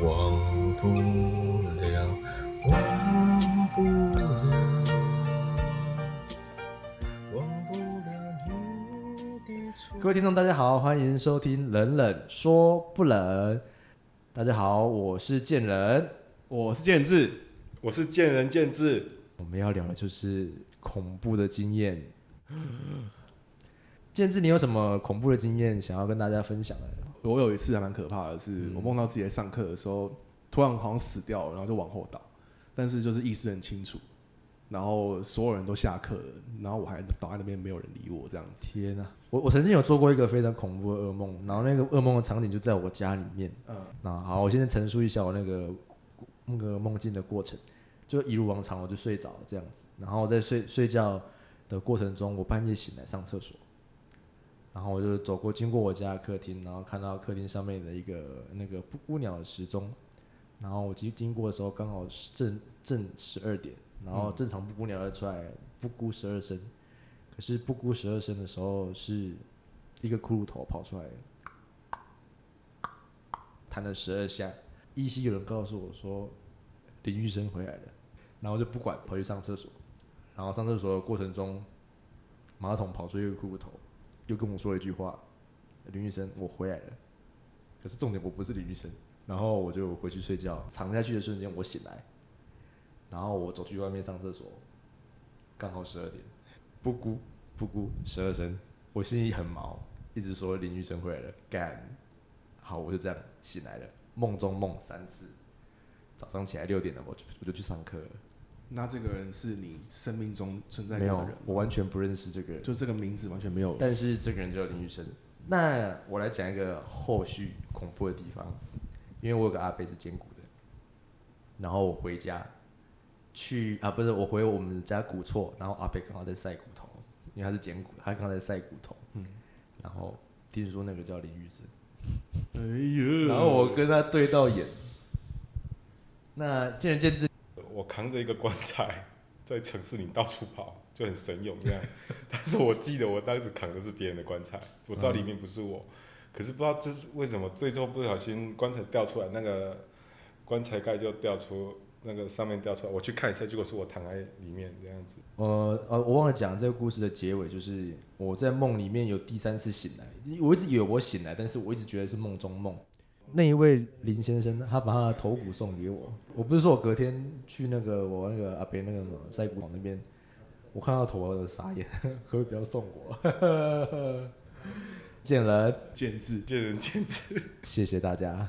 不了，忘不了，忘不了你的错。各位听众，大家好，欢迎收听《冷冷说不冷》。大家好，我是贱人。我是建志，我是见仁见智，我们要聊的就是恐怖的经验。建志，你有什么恐怖的经验想要跟大家分享的？我有一次还蛮可怕的是，嗯我梦到自己在上课的时候，突然好像死掉了，然后就往后倒，但是就是意识很清楚，然后所有人都下课了，然后我还倒在那边，没有人理我这样子。天哪、我我曾经有做过一个非常恐怖的噩梦，然后那个噩梦的场景就在我家里面。嗯，那好，我现在陈述一下我那个那个梦境的过程，就一如往常，我就睡着这样子。然后在睡睡觉的过程中，我半夜醒来上厕所，然后我就走过经过我家的客厅，然后看到客厅上面的一个那个布谷鸟的时钟，然后我经经过的时候刚好是正正十二点，然后正常布谷鸟要出来布谷十二声，可是布谷十二声的时候是一个骷髅头跑出来。弹了十二下，依稀有人告诉我说林玉生回来了，然后就不管跑去上厕所，然后上厕所的过程中，马桶跑出一个骷髅头，又跟我说了一句话：“林玉生，我回来了。”可是重点我不是林玉生，然后我就回去睡觉，躺下去的瞬间我醒来，然后我走去外面上厕所，刚好十二点，不咕不咕十二声，我心里很毛，一直说林玉生回来了，干。好，我就这样醒来了，梦中梦三次，早上起来六点了，我就我就去上课了。那这个人是你生命中存在没有过的人，，我完全不认识这个人，就这个名字完全没有。但是这个人叫林玉生。那我来讲一个后续恐怖的地方，因为我有个阿伯是捡骨的，然后我回家去啊，不是我回我们家古厝，然后阿伯刚好在晒骨头，因为他是捡骨，他刚好在晒骨头，嗯然后听说那个叫林玉生。哎呀，然后我跟他对到眼，那见仁见智。扛着一个棺材在城市里到处跑，就很神勇这样。但是我记得我当时扛的是别人的棺材，我知道里面不是我，可是不知道这是为什么，最终不小心棺材掉出来，那个棺材盖就掉出那个上面掉出来，我去看一下，结果是我躺在里面这样子。呃呃，我忘了讲这个故事的结尾，就是我在梦里面有第三次醒来，我一直以为我醒来，但是我一直觉得是梦中梦。那一位林先生，他把他的头骨送给我。我不是说我隔天去那个我那个阿伯那个什么晒骨场那边，我看到头我就傻眼，可不可以不要送我？见仁见智。见仁见智。谢谢大家。